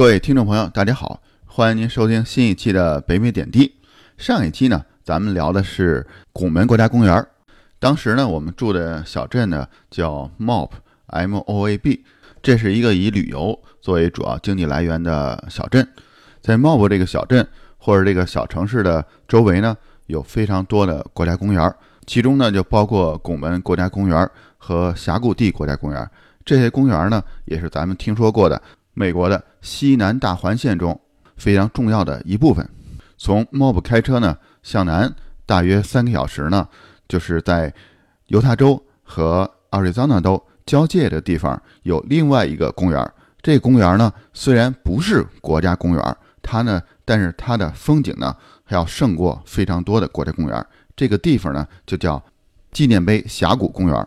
各位听众朋友，大家好，欢迎您收听新一期的北美点滴。上一期呢，咱们聊的是拱门国家公园。当时呢，我们住的小镇呢叫 Moab，M-O-A-B，这是一个以旅游作为主要经济来源的小镇。在 Moab 这个小镇或者这个小城市的周围呢，有非常多的国家公园，其中呢就包括拱门国家公园和峡谷地国家公园。这些公园呢，也是咱们听说过的美国的西南大环线中非常重要的一部分。从 Moab 开车呢，向南大约三个小时呢，就是在犹他州和 Arizona 州交界的地方有另外一个公园。这公园呢，虽然不是国家公园，它呢，但是它的风景呢，还要胜过非常多的国家公园。这个地方呢，就叫纪念碑峡谷公园。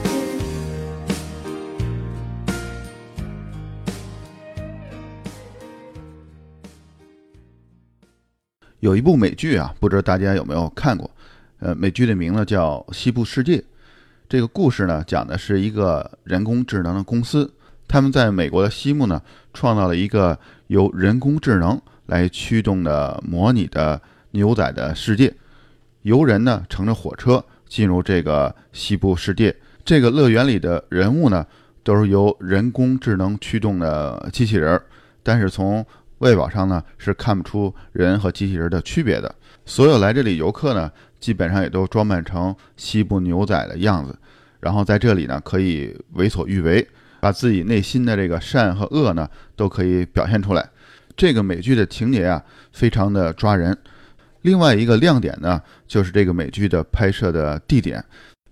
有一部美剧啊，不知道大家有没有看过？呃，美剧的名字叫《西部世界》。这个故事呢，讲的是一个人工智能的公司，他们在美国的西部呢，创造了一个由人工智能来驱动的模拟的牛仔的世界。游人呢，乘着火车进入这个西部世界。这个乐园里的人物呢，都是由人工智能驱动的机器人儿，但是从外表上呢是看不出人和机器人的区别的。所有来这里游客呢，基本上也都装扮成西部牛仔的样子，然后在这里呢可以为所欲为，把自己内心的这个善和恶呢都可以表现出来。这个美剧的情节啊非常的抓人。另外一个亮点呢就是这个美剧的拍摄的地点，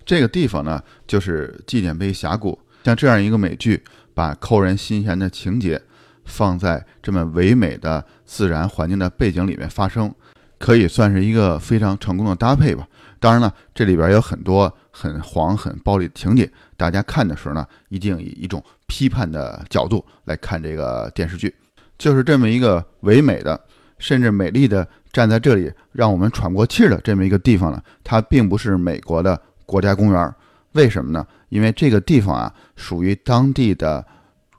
这个地方呢就是纪念碑峡谷。像这样一个美剧，把扣人心弦的情节。放在这么唯美的自然环境的背景里面发生，可以算是一个非常成功的搭配吧。当然了，这里边有很多很黄、很暴力的情节，大家看的时候呢，一定以一种批判的角度来看这个电视剧。就是这么一个唯美的，甚至美丽的站在这里让我们喘不过气儿的这么一个地方呢，它并不是美国的国家公园。为什么呢？因为这个地方啊，属于当地的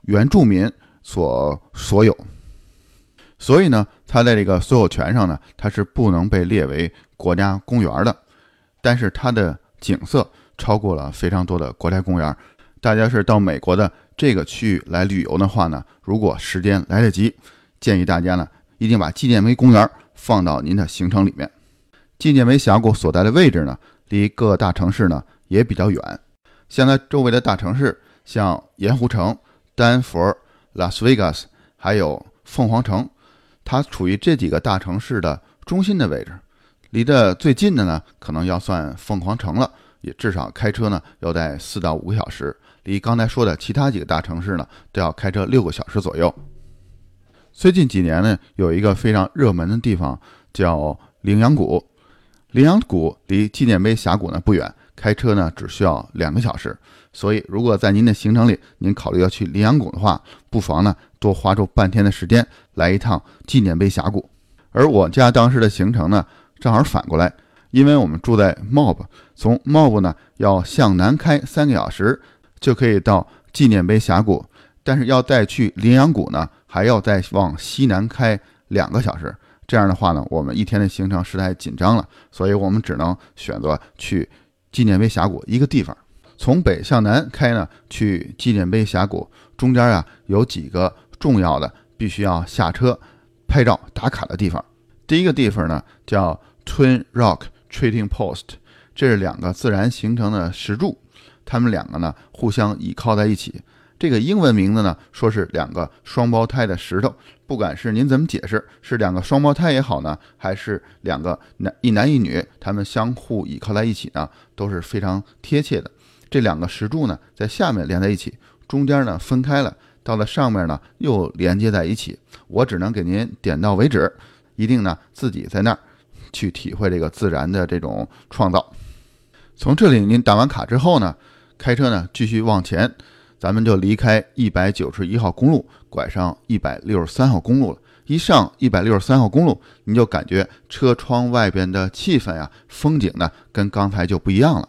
原住民。所所有，所以呢，它在这个所有权上呢，它是不能被列为国家公园的。但是它的景色超过了非常多的国家公园。大家是到美国的这个区域来旅游的话呢，如果时间来得及，建议大家呢一定把纪念碑公园放到您的行程里面。纪念碑峡谷所在的位置呢，离各大城市呢也比较远。像它周围的大城市，像盐湖城、丹佛。拉斯维加斯还有凤凰城，它处于这几个大城市的中心的位置。离得最近的呢，可能要算凤凰城了，也至少开车呢要在四到五个小时。离刚才说的其他几个大城市呢，都要开车六个小时左右。最近几年呢，有一个非常热门的地方叫羚羊谷。羚羊谷离纪念碑峡谷呢不远，开车呢只需要两个小时。所以，如果在您的行程里，您考虑要去羚羊谷的话，不妨呢多花出半天的时间来一趟纪念碑峡谷。而我家当时的行程呢，正好反过来，因为我们住在 Mob，从 Mob 呢要向南开三个小时就可以到纪念碑峡谷，但是要再去羚羊谷呢，还要再往西南开两个小时。这样的话呢，我们一天的行程实在紧张了，所以我们只能选择去纪念碑峡谷一个地方。从北向南开呢，去纪念碑峡谷中间啊，有几个重要的必须要下车拍照打卡的地方。第一个地方呢叫 Twin Rock Trading Post，这是两个自然形成的石柱，它们两个呢互相倚靠在一起。这个英文名字呢说是两个双胞胎的石头，不管是您怎么解释，是两个双胞胎也好呢，还是两个男一男一女，他们相互倚靠在一起呢，都是非常贴切的。这两个石柱呢，在下面连在一起，中间呢分开了，到了上面呢又连接在一起。我只能给您点到为止，一定呢自己在那儿去体会这个自然的这种创造。从这里您打完卡之后呢，开车呢继续往前，咱们就离开一百九十一号公路，拐上一百六十三号公路了。一上一百六十三号公路，你就感觉车窗外边的气氛呀、风景呢，跟刚才就不一样了。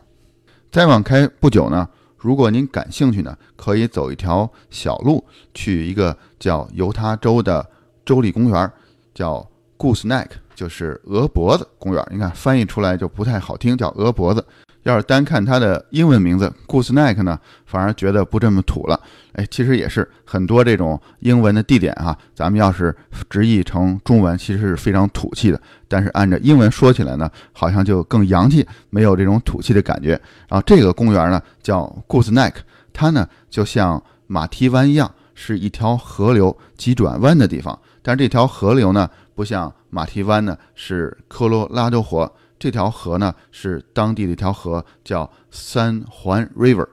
再往开不久呢，如果您感兴趣呢，可以走一条小路去一个叫犹他州的州立公园，叫 Goose Neck，就是鹅脖子公园。你看翻译出来就不太好听，叫鹅脖子。要是单看它的英文名字 Goose Neck 呢，反而觉得不这么土了。哎，其实也是很多这种英文的地点啊，咱们要是直译成中文，其实是非常土气的。但是按照英文说起来呢，好像就更洋气，没有这种土气的感觉。然后这个公园呢叫 Goose Neck，它呢就像马蹄湾一样，是一条河流急转弯的地方。但是这条河流呢，不像马蹄湾呢，是科罗拉多河。这条河呢是当地的一条河，叫三环 River。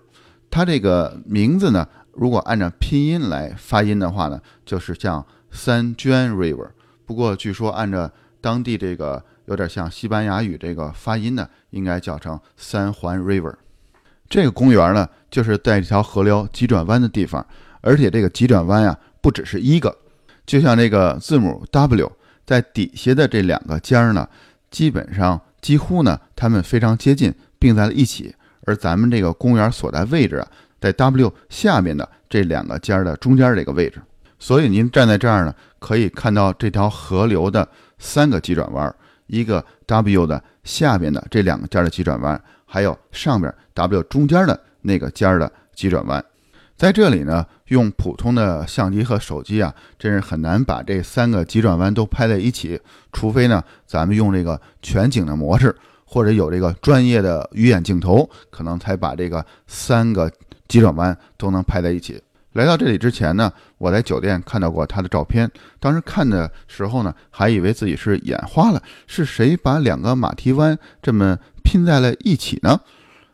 它这个名字呢，如果按照拼音来发音的话呢，就是像三娟 River。不过据说按照当地这个有点像西班牙语这个发音呢，应该叫成三环 River。这个公园呢，就是在这条河流急转弯的地方，而且这个急转弯呀，不只是一个，就像这个字母 W，在底下的这两个尖儿呢，基本上。几乎呢，它们非常接近，并在了一起。而咱们这个公园所在位置啊，在 W 下面的这两个尖的中间这个位置。所以您站在这儿呢，可以看到这条河流的三个急转弯：一个 W 的下面的这两个尖的急转弯，还有上面 W 中间的那个尖的急转弯。在这里呢，用普通的相机和手机啊，真是很难把这三个急转弯都拍在一起。除非呢，咱们用这个全景的模式，或者有这个专业的鱼眼镜头，可能才把这个三个急转弯都能拍在一起。来到这里之前呢，我在酒店看到过他的照片，当时看的时候呢，还以为自己是眼花了，是谁把两个马蹄湾这么拼在了一起呢？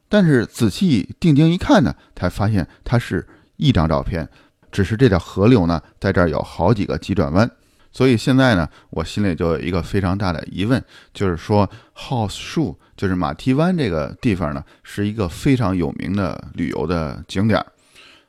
但是仔细定睛一看呢，才发现它是。一张照片，只是这条河流呢，在这儿有好几个急转弯，所以现在呢，我心里就有一个非常大的疑问，就是说，House 树就是马蹄湾这个地方呢，是一个非常有名的旅游的景点，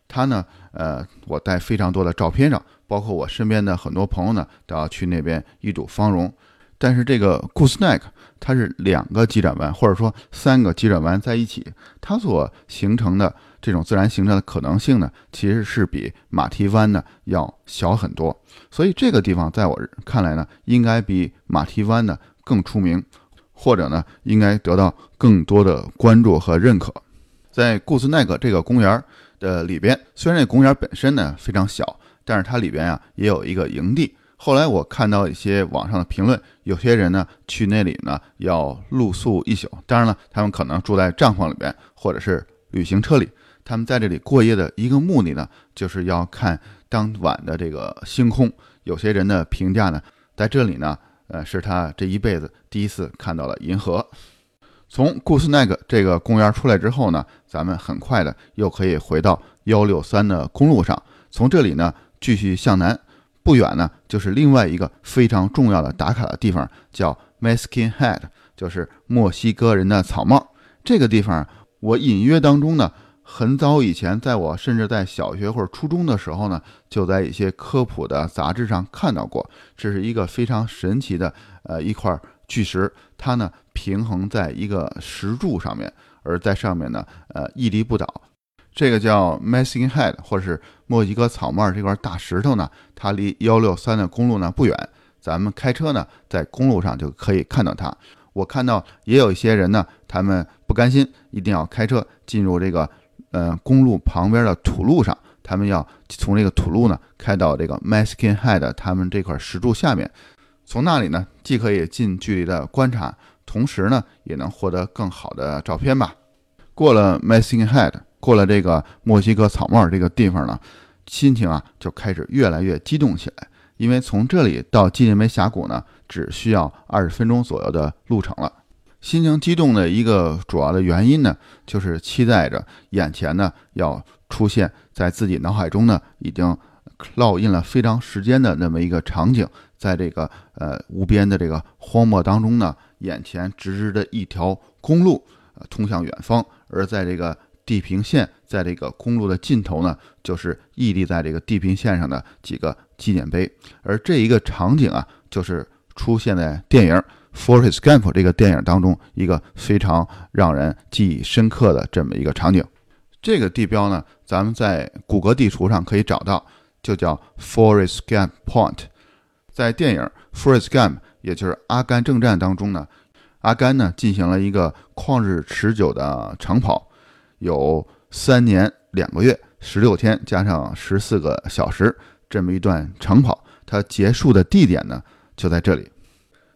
它呢，呃，我带非常多的照片上，包括我身边的很多朋友呢，都要去那边一睹芳容，但是这个 Goose Neck 它是两个急转弯，或者说三个急转弯在一起，它所形成的。这种自然形成的可能性呢，其实是比马蹄湾呢要小很多，所以这个地方在我看来呢，应该比马蹄湾呢更出名，或者呢应该得到更多的关注和认可。在顾斯奈格这个公园的里边，虽然这公园本身呢非常小，但是它里边啊也有一个营地。后来我看到一些网上的评论，有些人呢去那里呢要露宿一宿，当然了，他们可能住在帐篷里边，或者是旅行车里。他们在这里过夜的一个目的呢，就是要看当晚的这个星空。有些人的评价呢，在这里呢，呃，是他这一辈子第一次看到了银河。从库斯奈克这个公园出来之后呢，咱们很快的又可以回到幺六三的公路上。从这里呢，继续向南，不远呢，就是另外一个非常重要的打卡的地方，叫 Mexican Hat，就是墨西哥人的草帽。这个地方，我隐约当中呢。很早以前，在我甚至在小学或者初中的时候呢，就在一些科普的杂志上看到过。这是一个非常神奇的呃一块巨石，它呢平衡在一个石柱上面，而在上面呢呃屹立不倒。这个叫 Messing Head，或者是墨西哥草帽这块大石头呢，它离幺六三的公路呢不远，咱们开车呢在公路上就可以看到它。我看到也有一些人呢，他们不甘心，一定要开车进入这个。呃，公路旁边的土路上，他们要从这个土路呢开到这个 Mexican Head 他们这块石柱下面，从那里呢既可以近距离的观察，同时呢也能获得更好的照片吧。过了 Mexican Head，过了这个墨西哥草帽这个地方呢，心情啊就开始越来越激动起来，因为从这里到纪念碑峡谷呢只需要二十分钟左右的路程了。心情激动的一个主要的原因呢，就是期待着眼前呢要出现在自己脑海中呢已经烙印了非常时间的那么一个场景，在这个呃无边的这个荒漠当中呢，眼前直直的一条公路，呃通向远方，而在这个地平线，在这个公路的尽头呢，就是屹立在这个地平线上的几个纪念碑，而这一个场景啊，就是出现在电影《Forrest Gump》这个电影当中一个非常让人记忆深刻的这么一个场景。这个地标呢，咱们在谷歌地图上可以找到，就叫 Forrest Gump Point。在电影《Forrest Gump》也就是《阿甘正传》当中呢，阿甘呢进行了一个旷日持久的长跑。有三年两个月十六天加上十四个小时这么一段长跑，它结束的地点呢就在这里。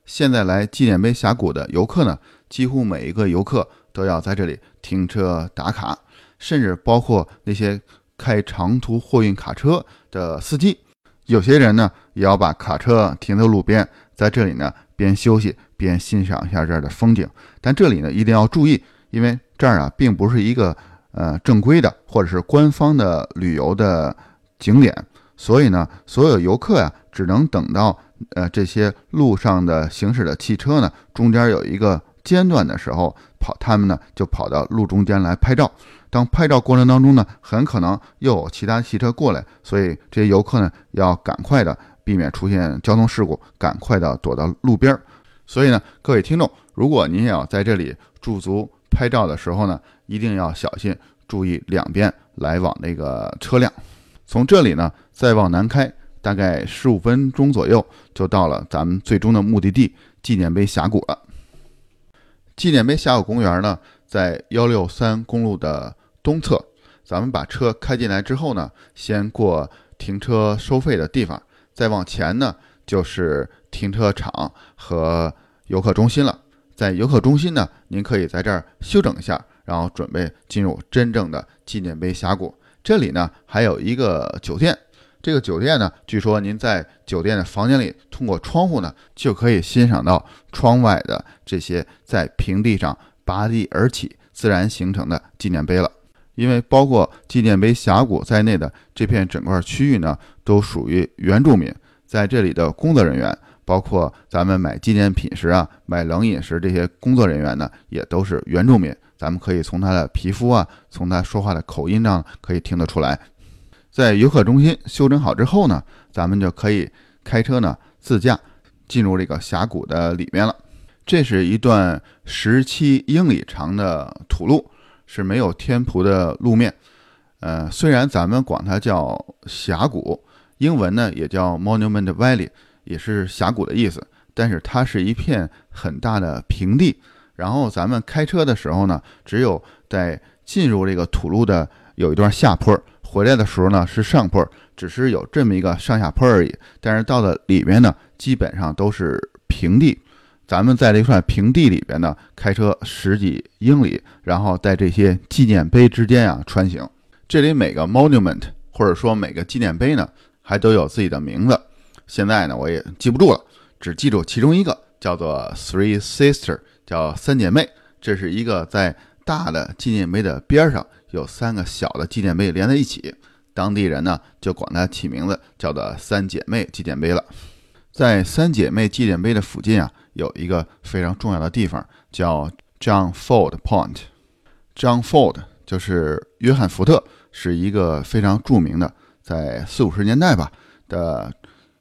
现在来纪念碑峡谷的游客呢，几乎每一个游客都要在这里停车打卡，甚至包括那些开长途货运卡车的司机，有些人呢也要把卡车停在路边，在这里呢边休息边欣赏一下这儿的风景。但这里呢一定要注意，因为。这儿啊，并不是一个呃正规的或者是官方的旅游的景点，所以呢，所有游客呀，只能等到呃这些路上的行驶的汽车呢中间有一个间断的时候，跑他们呢就跑到路中间来拍照。当拍照过程当中呢，很可能又有其他汽车过来，所以这些游客呢要赶快的避免出现交通事故，赶快的躲到路边儿。所以呢，各位听众，如果您要在这里驻足。拍照的时候呢，一定要小心，注意两边来往那个车辆。从这里呢，再往南开，大概十五分钟左右，就到了咱们最终的目的地——纪念碑峡谷了。纪念碑峡谷公园呢，在幺六三公路的东侧。咱们把车开进来之后呢，先过停车收费的地方，再往前呢，就是停车场和游客中心了。在游客中心呢，您可以在这儿休整一下，然后准备进入真正的纪念碑峡谷。这里呢还有一个酒店，这个酒店呢，据说您在酒店的房间里，通过窗户呢，就可以欣赏到窗外的这些在平地上拔地而起、自然形成的纪念碑了。因为包括纪念碑峡谷在内的这片整块区域呢，都属于原住民，在这里的工作人员。包括咱们买纪念品时啊，买冷饮时，这些工作人员呢，也都是原住民。咱们可以从他的皮肤啊，从他说话的口音上，可以听得出来。在游客中心休整好之后呢，咱们就可以开车呢，自驾进入这个峡谷的里面了。这是一段十七英里长的土路，是没有天铺的路面。呃，虽然咱们管它叫峡谷，英文呢也叫 Monument Valley。也是峡谷的意思，但是它是一片很大的平地。然后咱们开车的时候呢，只有在进入这个土路的有一段下坡，回来的时候呢是上坡，只是有这么一个上下坡而已。但是到了里面呢，基本上都是平地。咱们在这一块平地里边呢，开车十几英里，然后在这些纪念碑之间啊穿行。这里每个 monument 或者说每个纪念碑呢，还都有自己的名字。现在呢，我也记不住了，只记住其中一个叫做 Three Sister，叫三姐妹。这是一个在大的纪念碑的边上有三个小的纪念碑连在一起，当地人呢就管它起名字叫做三姐妹纪念碑了。在三姐妹纪念碑的附近啊，有一个非常重要的地方叫 John Ford Point。John Ford 就是约翰福特，是一个非常著名的，在四五十年代吧的。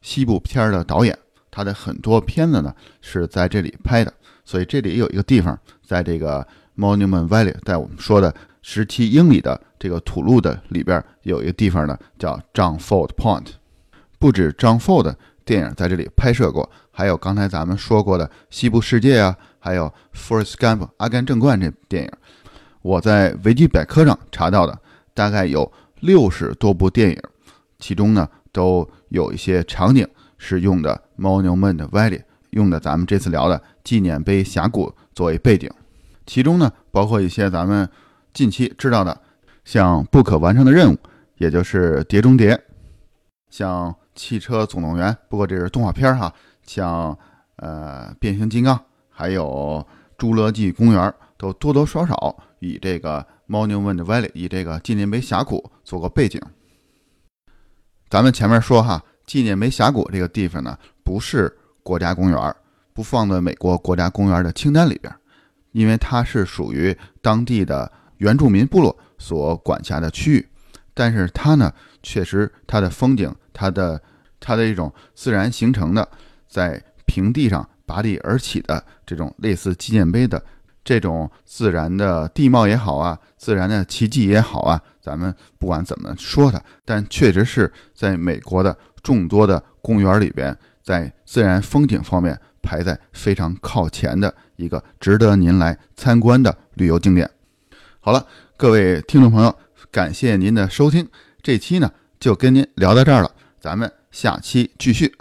西部片儿的导演，他的很多片子呢是在这里拍的，所以这里有一个地方，在这个 Monument Valley，在我们说的十七英里的这个土路的里边，有一个地方呢叫 John Ford Point。不止 John Ford 电影在这里拍摄过，还有刚才咱们说过的《西部世界》啊，还有《Forrest Gump》《阿甘正传》这电影，我在维基百科上查到的，大概有六十多部电影，其中呢。都有一些场景是用的 Monument Valley，用的咱们这次聊的纪念碑峡谷作为背景，其中呢包括一些咱们近期知道的，像不可完成的任务，也就是碟中谍，像汽车总动员，不过这是动画片哈，像呃变形金刚，还有侏罗纪公园都多多少少以这个 Monument Valley 以这个纪念碑峡谷做个背景。咱们前面说哈，纪念碑峡谷这个地方呢，不是国家公园，不放在美国国家公园的清单里边，因为它是属于当地的原住民部落所管辖的区域。但是它呢，确实它的风景，它的它的一种自然形成的，在平地上拔地而起的这种类似纪念碑的这种自然的地貌也好啊，自然的奇迹也好啊，咱们不管怎么说它，但确实是在美国的众多的公园里边，在自然风景方面排在非常靠前的一个值得您来参观的旅游景点。好了，各位听众朋友。感谢您的收听，这期呢就跟您聊到这儿了，咱们下期继续。